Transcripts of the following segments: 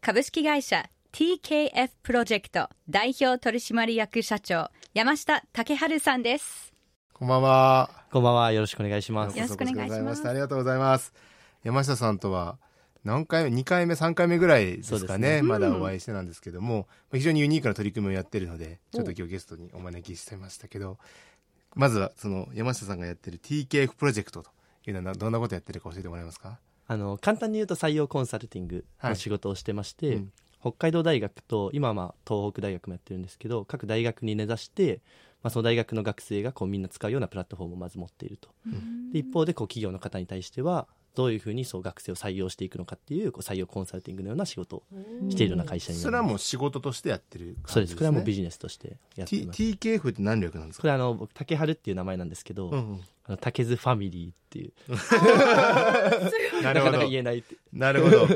株式会社 TKF プロジェクト代表取締役社長山下武春さんですこんばんは。こんばんは。よろしくお願いします。よろしくお願いしますありがとうございます。山下さんとは何回目、2回目、3回目ぐらいですかね。ねまだお会いしてなんですけども、非常にユニークな取り組みをやってるので、ちょっと今日ゲストにお招きしてましたけど、まずはその山下さんがやってる TKF プロジェクトというのはどんなことやってるか教えてもらえますか？あの、簡単に言うと採用コンサルティングの仕事をしてまして、うん。北海道大学と、今はまあ東北大学もやってるんですけど、各大学に根ざして、まあ、その大学の学生がこうみんな使うようなプラットフォームをまず持っていると。で一方でこう企業の方に対しては、どういうふうにそう学生を採用していくのかっていうこう採用コンサルティングのような仕事をしているような会社になります。それはもう仕事としてやってるそうです。これはもうビジジネスとしてやってい T ます。TKF って何略なんですか？これあの、僕竹春っていう名前なんですけど、うんうんあの竹津ファミリーっていう、なるほどなかなか。言えないって。なるほど。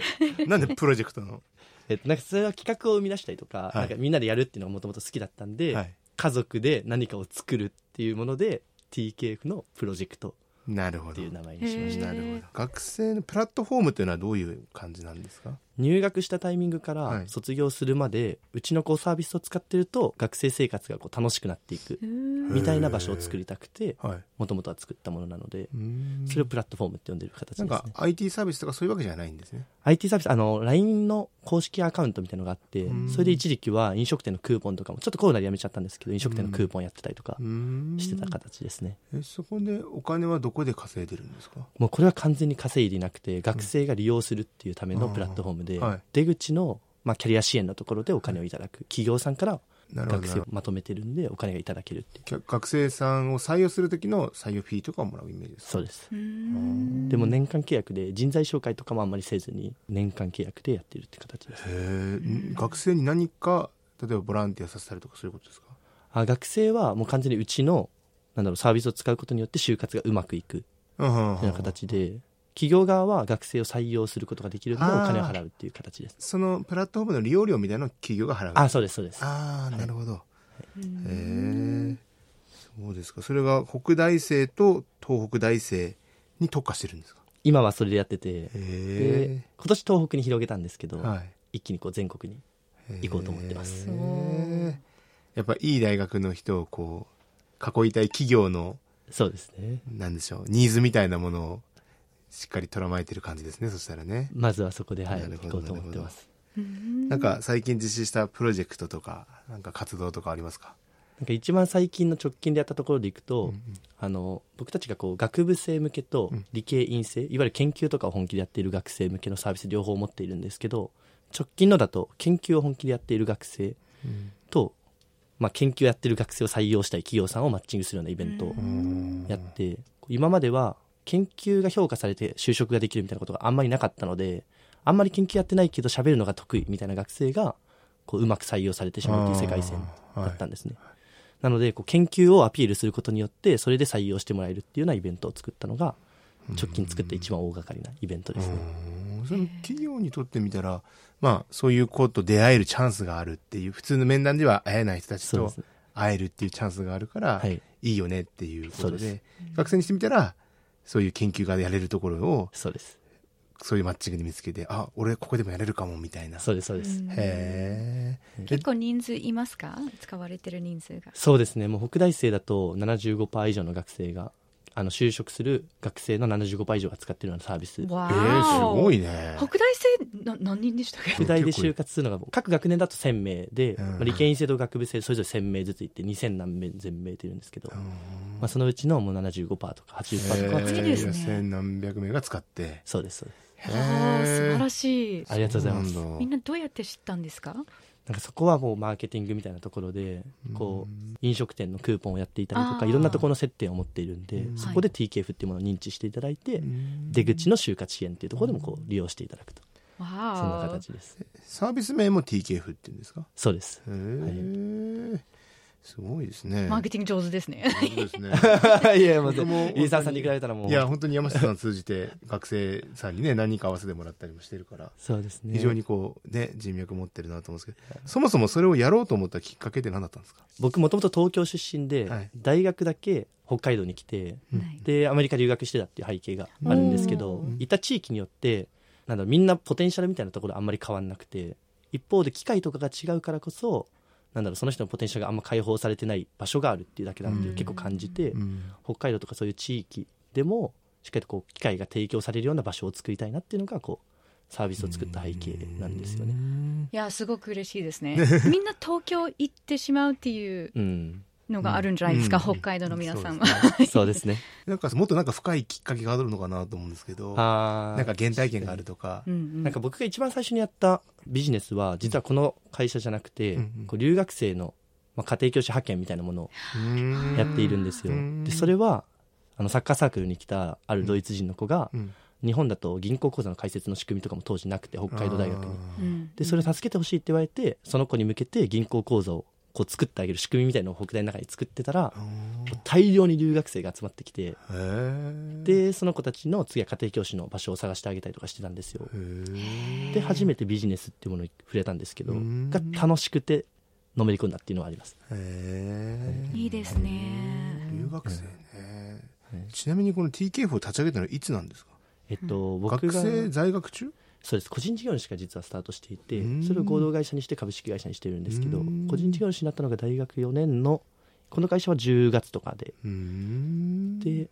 なんでプロジェクトの？えっと、なんかそれは企画を生み出したりとか,、いなんかみんなでやるっていうのがもともと好きだったんで、はい家族で何かを作るっていうもので TKF のプロジェクトなるほど。っていう名前にしました。なるほど。学生のプラットフォームというのはどういう感じなんですか？入学したタイミングかはい。ら卒業するまで、うちのこうサービスを使ってると学生生活がこう楽しくなっていくみたいな場所を作りたくてはい。もともとは作ったものなのでうん。それをプラットフォームって呼んでる形ですね。なんか IT サービスとかそういうわけじゃないんですね。IT サービスあの LINE の公式アカウントみたいなのがあってうん。それで一時期は飲食店のクーポンとかもちょっとコロナでやめちゃったんですけど飲食店のクーポンやってたりとかしてた形ですね。えそこでお金はどこで稼いでるんですか？もうこれは完全に稼いでいなくて学生が利用するっていうためのプラットフォームで、うんはい。出口の、まあ、キャリア支援のところでお金をいただく。企業さんからなるほど学生をまとめてるんでお金がいただけるっていう。きゃ学生さんを採用する時の採用フィーとかをもらうイメージですか？そうです。うん。でも年間契約で人材紹介とかもあんまりせずに年間契約でやってるって形です。へえ学生に何か例えばボランティアさせたりとかそういうことですか？あ学生はもう完全にうちのなんだろうサービスを使うことによって就活がうまくいくうんうんうん。ような形で企業側は学生を採用することができるのでお金を払うっていう形です。そのプラットフォームの利用料みたいなのを企業が払う。あそうですそうです。ああなるほど、へえそうですか。それが北大生と東北大生に特化してるんですか？今はそれでやってて。今年東北に広げたんですけど、えはい。一気にこう全国に行こうと思ってます。へえやっぱいい大学の人をこう囲いたい企業のそうですね。なんでしょうニーズみたいなものをしっかり捉まえてる感じですねそしたらね。まずはそこで、はい、行こうと思ってます。なんか最近実施したプロジェクトとかなんか活動とかありますか？なんか一番最近の直近でやったところでいくと、あの僕たちがこう学部生向けと理系院生、いわゆる研究とかを本気でやっている学生向けのサービス両方持っているんですけど直近のだと研究を本気でやっている学生と、まあ、研究やってる学生を採用したい企業さんをマッチングするようなイベントをやって、今までは研究が評価されて就職ができるみたいなことがあんまりなかったのであんまり研究やってないけど喋るのが得意みたいな学生がこううまく採用されてしまうという世界線だったんですね、なのでこう研究をアピールすることによってそれで採用してもらえるっていうようなイベントを作ったのが直近作った一番大掛かりなイベントですね、うん。その企業にとってみたらまあそういう子と出会えるチャンスがあるっていう普通の面談では会えない人たちと会えるっていうチャンスがあるから、はい。いいよねっていうことでそうです。学生にしてみたらそういう研究がやれるところをそうです。そういうマッチングで見つけてあ俺ここでもやれるかもみたいな。そうですそうです、へえ結構人数いますか？使われてる人数が。そうですね。もう北大生だと75%以上の学生があの就職する学生の75%以上が使ってるようなサービス。わえー、すごいね。北大生な何人でしたっけ？北大で就活するのが各学年だと1000名で、うん。まあ理系院生と学部生それぞれ1000名ずついって2000何名全名といるんですけど、まあ、そのうちのもう75%とか80%とかは使ってる。いいですね千何百名が使って。そうですそうです。ああ素晴らしい。ありがとうございます。みんなどうやって知ったんですか？なんかそこはもうマーケティングみたいなところでこう飲食店のクーポンをやっていたりとかいろんなところの接点を持っているんでそこで TKF っていうものを認知していただいて出口の就活支援っていうところでもこう利用していただくとそんな形です。サービス名も TKF って言うんですか？そうです。へえ、すごいですね。マーケティング上手ですね。そうですね。いやもう僕も飯沢さんに比べたらもう。いや本当に山下さん通じて学生さんにね何人か合わせてもらったりもしてるからそうですね。非常にこうね人脈持ってるなと思うんですけどそもそもそれをやろうと思ったきっかけって何だったんですか？僕もともと東京出身で、はい。大学だけ北海道に来てはい。でアメリカ留学してたっていう背景があるんですけどおいた地域によってなんだみんなポテンシャルみたいなところあんまり変わんなくて一方で機械とかが違うからこそなんだろうその人のポテンシャルがあんま解放されてない場所があるっていうだけなんでうん結構感じてうん北海道とかそういう地域でもしっかりとこう機械が提供されるような場所を作りたいなっていうのがこうサービスを作った背景なんですよね。いや、すごく嬉しいですね。みんな東京行ってしまうっていううん、のがあるんじゃないですか、うん。北海道の皆さんは。そうですね。なんかもっとなんか深いきっかけがあるのかなと思うんですけどなんか原体験があるとか。うんうん。なんか僕が一番最初にやったビジネスは実はこの会社じゃなくて、うんうん。こう留学生の、まあ、家庭教師派遣みたいなものをやっているんですよ。うん。でそれはあのサッカーサークルに来たあるドイツ人の子が、うん。日本だと銀行口座の開設の仕組みとかも当時なくて北海道大学に。うん。でそれを助けてほしいって言われてその子に向けて銀行口座をこう作ってあげる仕組みみたいなのを北大の中に作ってたら大量に留学生が集まってきてでその子たちの次は家庭教師の場所を探してあげたりとかしてたんですよ。で初めてビジネスっていうものに触れたんですけどうん。が楽しくてのめり込んだっていうのはあります。へー。いいですね。留学生ね、はい。ちなみにこの TKF を立ち上げたのはいつなんですか？えっと僕が学生在学中？そうです。個人事業主が実はスタートしていてうん。それを合同会社にして株式会社にしてるんですけどうん。個人事業主になったのが大学4年のこの会社は10月とかで。で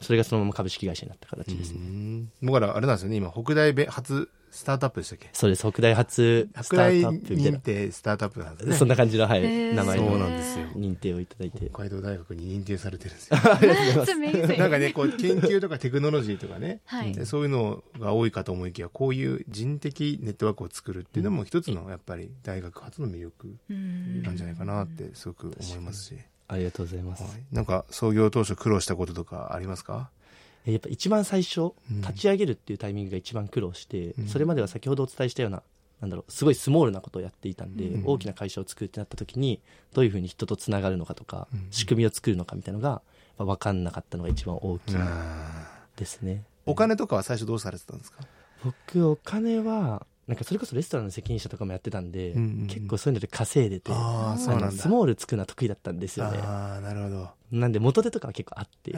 それがそのまま株式会社になった形ですね。うん。だからあれなんですよね。今北大べ初スタートアップでしたっけ？そうです。北大初スタートアップみたい認な定スタートアップなんですね。そんな感じの、はい、名前そうのなんですよ。認定をいただいて。北海道大学に認定されてるんですよ.なんかねこう研究とかテクノロジーとかね、はい。でそういうのが多いかと思いきやこういう人的ネットワークを作るっていうのも一つのやっぱり大学発の魅力うんなんじゃないかなってすごく思いますし、ありがとうございます、はい。なんか創業当初苦労したこととかありますか？えやっぱ一番最初うん。立ち上げるっていうタイミングが一番苦労して、うん。それまでは先ほどお伝えしたようななんだろうすごいスモールなことをやっていたんで、うん。大きな会社を作るってなった時にどういうふうに人とつながるのかとか、うん。仕組みを作るのかみたいなのが分かんなかったのが一番大きいあですね、ーお金とかは最初どうされてたんですか？僕お金はなんかそれこそレストランの責任者とかもやってたんで、うんうんうん。結構そういうので稼いでてああそうなんスモール作るのは得意だったんですよね。ああなるほど。なんで元手とかは結構あって、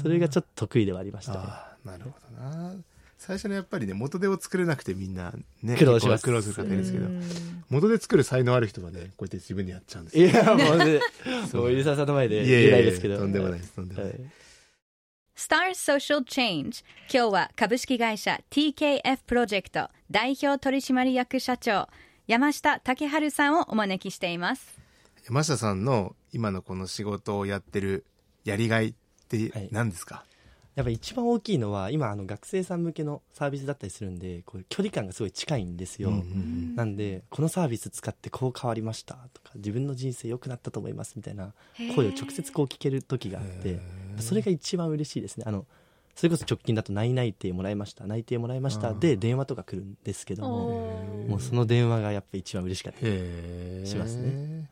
それがちょっっと得意ではありましたね。ああなるほどな。最初のやっぱりね元手を作れなくてみんなね苦労します。苦労する方ですけどうん。元手作る才能ある人はねこうやって自分でやっちゃうんですよ。いやもうねそうもう。入澤さんの前でい言えやいやいやないですけど。とんでもないですとんでもない。はい Star Social Change 今日は株式会社 TKF プロジェクト代表取締役社長山下武春さんをお招きしています。山下さんの今のこの仕事をやってるやりがいってはい。何ですか、やっぱ一番大きいのは今あの学生さん向けのサービスだったりするんでこう距離感がすごい近いんですよ、うんうんなんでこのサービス使ってこう変わりましたとか自分の人生良くなったと思いますみたいな声を直接こう聞ける時があってそれが一番嬉しいですね。あのそれこそ直近だと内内定もらいました内定もらいましたで電話とか来るんですけどももうその電話がやっぱ一番嬉しかったですへー。しますね。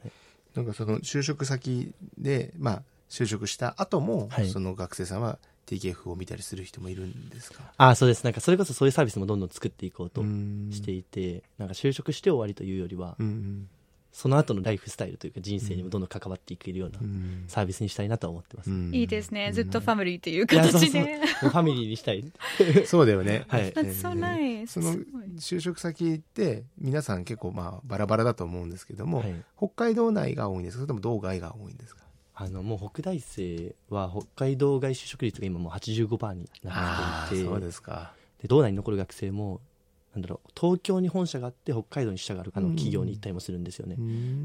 なんかその就職先でまあ就職した後も、はい。その学生さんは TKF を見たりする人もいるんですか？ああそうです。なんかそれこそそういうサービスもどんどん作っていこうとうん。していてなんか就職して終わりというよりはうんその後のライフスタイルというか人生にもどんどん関わっていけるようなうん。サービスにしたいなとは思ってます、うん。いいですね。ずっとファミリーといういやそうそう。形で。ファミリーにしたい。そうだよね。はい。その就職先って皆さん結構まあバラバラだと思うんですけども、はい。北海道内が多いんですか？それとも道外が多いんですかあのもう北大生は北海道外就職率が今もう85%になっていてそうですか。で道内に残る学生もなんだろう東京に本社があって北海道に支社があるあのうん企業に行ったりもするんですよね、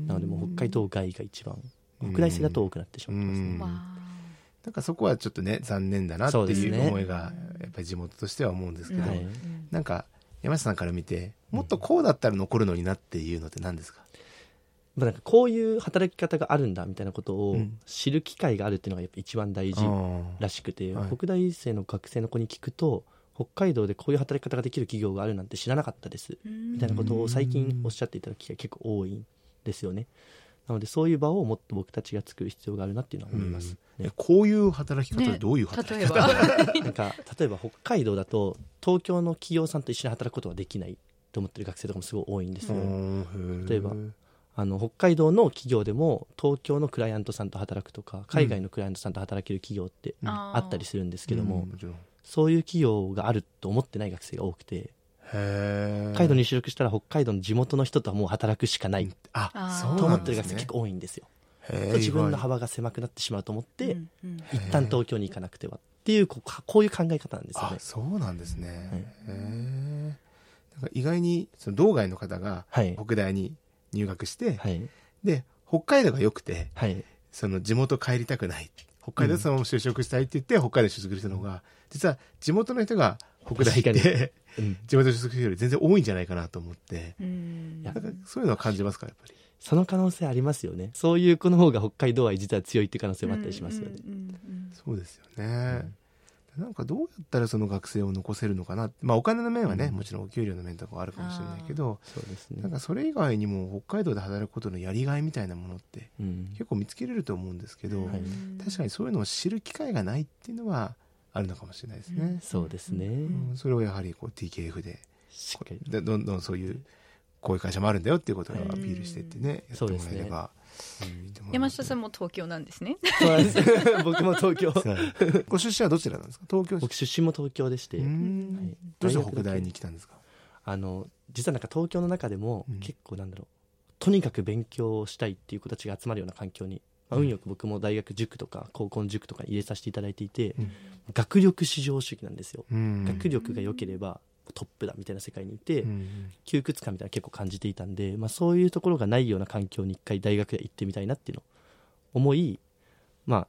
ななのでもう北海道外が一番うん北大生だと多くなってしまってますね、うん。わなんかそこはちょっとね残念だなっていう思いがやっぱり地元としては思うんですけど、はい。ーうんなんか山下さんから見てもっとこうだったら残るのになっていうのって何ですか、まあなんかこういう働き方があるんだみたいなことをうん。知る機会があるっていうのがやっぱ一番大事らしくて、はい。北大生の学生の子に聞くと北海道でこういう働き方ができる企業があるなんて知らなかったです。みたいなことを最近おっしゃっていただく機会結構多いんですよね。なのでそういう場をもっと僕たちが作る必要があるなっていうのは思います、ね。こういう働き方ねどういう働き例え方、ば なんか例えば北海道だと東京の企業さんと一緒に働くことができないと思ってる学生とかもすごい多いんですよ、うん例えばあの北海道の企業でも東京のクライアントさんと働くとか海外のクライアントさんと働ける企業ってあったりするんですけども、うんもちろんそういう企業があると思ってない学生が多くてへ北海道に就職したら北海道の地元の人とはもう働くしかないあそうと思ってる学生結構多いんですよ。自分の幅が狭くなってしまうと思って、うんうん。一旦東京に行かなくてはっていうこうかこういう考え方なんですよね。あそうなんですね、はい。へえなんか意外にその道外の方がはい。北大に入学して、はい。で北海道が良くてはい。その地元帰りたくない。北海道でそのまま就職したいって言って、北海道に就職したのが実は地元の人が北大行っ確てうん。地元に就職するより全然多いんじゃないかなと思って、うん。そういうのは感じますかやっぱり？その可能性ありますよね。そういう子の方が北海道愛実は強いっていう可能性もあったりしますよね、うんうんうんそうですよね、なんかどうやったらその学生を残せるのかな？まあお金の面はね、うん。もちろんお給料の面とかはあるかもしれないけどそうですね。なんかそれ以外にも北海道で働くことのやりがいみたいなものってうん結構見つけれると思うんですけど、はい。確かにそういうのを知る機会がないっていうのはあるのかもしれないですね、そうですね、うん。それをやはりこう TKF でしっかり。でどんどんそういうこういう会社もあるんだよっていうことをアピールしてってね、やってもらえればいいと思い山ます下さんも東京なんですね。そうなんです。僕も東京。ご出身はどちらなんですか？東京僕出身も東京でして、うはい。んどうして北大に来たんですか？あの実はなんか東京の中でもうん。結構なんだろう、とにかく勉強したいっていう子たちが集まるような環境に、まあ、運よく僕も大学塾とか高校の塾とかに入れさせていただいていて、うん。学力至上主義なんですよ、うん。学力が良ければトップだみたいな世界にいて、うん窮屈感みたいなの結構感じていたんで、まあ、そういうところがないような環境に一回大学で行ってみたいなっていうのを思い、まあ、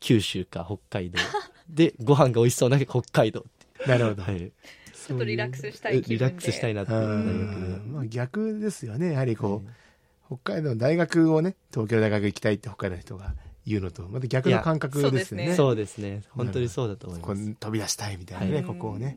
九州か北海道 でご飯が美味しそうな北海道って。なるほど、はい、ちょっとリラックスしたい気分で。リラックスしたいなってまあ、逆ですよね。やはりこう、で北海道の大学をね東京の大学行きたいって北海道の人が言うのとまた逆の感覚ですよね。そうですね。本当にそうだと思いこます、う飛び出したいみたいなね、はい。ここをね。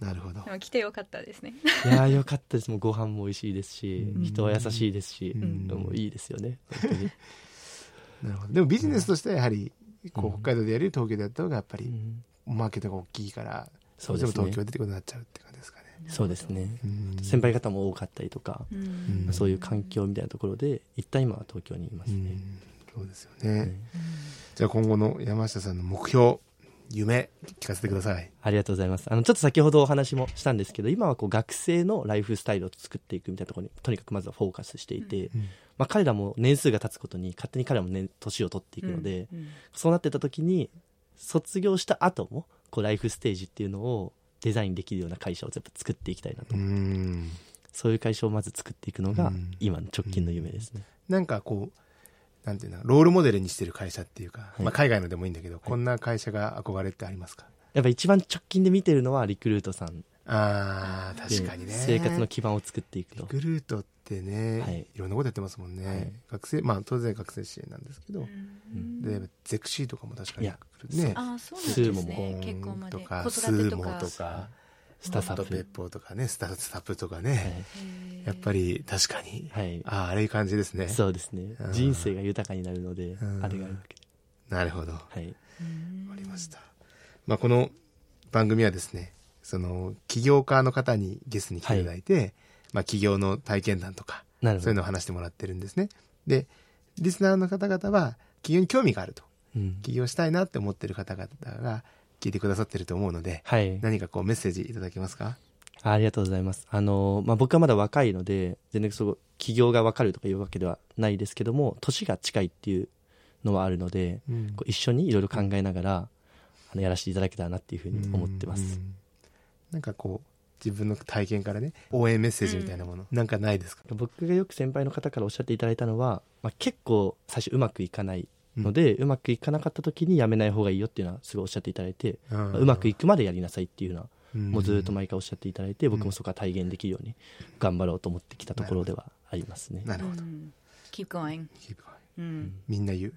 はなるほど。でも来てよかったですね。い、いやーよかったです。もうご飯も美味しいですし、うん。人は優しいですし、うん。もういいですよね。なるほど。でもビジネスとしてはやはりこううん。北海道でやる東京でやった方がやっぱりうん。マーケットが大きいからそうですね。どうしても東京でってことになっちゃうって感じですかね。そうですね。うん。先輩方も多かったりとか、うん。うんそういう環境みたいなところで一旦今は東京にいますね、うん。そうですよね、はいじゃあ今後の山下さんの目標夢聞かせてください。ありがとうございます。あの、ちょっと先ほどお話もしたんですけど、今はこう学生のライフスタイルを作っていくみたいなところに、とにかくまずはフォーカスしていて、うんまあ彼らも年数が経つことに、勝手に彼らも年、年を取っていくので、うんそうなってた時に、卒業した後も、こうライフステージっていうのをデザインできるような会社をやっぱ作っていきたいなと。うん。そういう会社をまず作っていくのがうん、今の直近の夢ですね。なんかこうなんていうのロールモデルにしてる会社っていうか、い。まあ、海外のでもいいんだけど、こんな会社が憧れってありますか？やっぱ一番直近で見てるのはリクルートさんあーで確かにね。生活の基盤を作っていくリと。クルートってね、はい。い、ろんなことやってますもんね、はい。学生まあ当然学生支援なんですけど、うん。でゼクシーとかも確かにね。ああそうなんスーモですねも結婚まで。とか子スーモとかスタサップペッポーとかねスタスタップとかね、やっぱり確かに、はい。あああれいう感じですね。そうですね。うん。人生が豊かになるのでうん、あれがあるわけ。で。なるほど。わはい。うんかりました、まあ、この番組はですねその起業家の方にゲストに来ていただいて、まあ、起業の体験談とかそういうのを。話してもらってるんですねでリスナーの方々は起業に興味があるとうん起業したいなって思ってる方々が聞いてくださってると思うのではい。何かこうメッセージいただけますか？あありがとうございます。あの、まあ、僕はまだ若いので、全然そう、起業がわかるとかいうわけではないですけども、年が近いっていうのはあるので、うんこう一緒にいろいろ考えながら、あの、やらせていただけたらなっていうふうに思ってます。うんなんかこう自分の体験からね応援メッセージみたいなもの、なんかないですか？僕がよく先輩の方からおっしゃっていただいたのは、まあ、結構最初うまくいかないので、うまくいかなかった時にやめない方がいいよっていうのはすごいおっしゃっていただいて、うんまあうまくいくまでやりなさいっていうのは、うん。もうずっと毎回おっしゃっていただいて、僕もそこは体現できるように頑張ろうと思ってきたところではありますね。なるほど、うん。Keep going Keep going うん。みんな言う。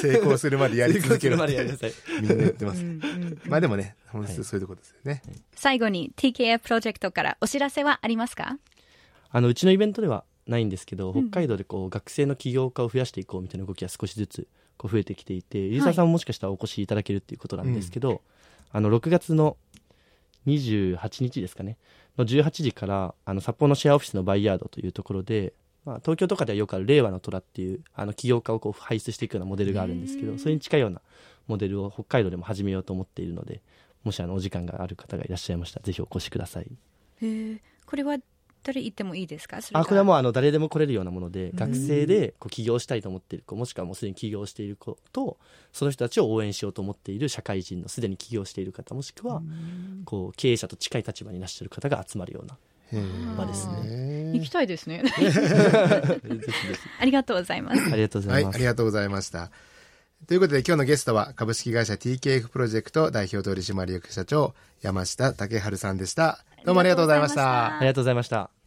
成功するまでやり続けるまって。でやりなさい。みんな言ってます、うんうんまあでもね本質はい。そういうとこですよね、最後に TKF プロジェクトからお知らせはありますか？あのうちのイベントではないんですけど、うん。北海道でこう学生の起業家を増やしていこうみたいな動きが少しずつこう増えてきていて入澤さんももしかしたらお越しいただけるっていうことなんですけど、あの6月の28日ですかね。の18時からあの札幌のシェアオフィスのバイヤードというところで、まあ、東京とかではよくある令和の虎っていうあの起業家をこう輩出していくようなモデルがあるんですけどそれに近いようなモデルを北海道でも始めようと思っているのでもしあのお時間がある方がいらっしゃいましたらぜひお越しください。これは誰行ってもいいですか？あこれはもうあの誰でも来れるようなものでん。学生でこう起業したいと思っている子もしくはもうすでに起業している子とその人たちを応援しようと思っている社会人のすでに起業している方もしくはこう経営者と近い立場にいらっしゃる方が集まるような場ですね行きたいですね。ぜひぜひありがとうございます。ありがとうござはいい、ます、ありがとうございました。ということで今日のゲストは株式会社 TKF プロジェクト代表取締役社長山下武春さんでした。どうもありがとうございました。ありがとうございました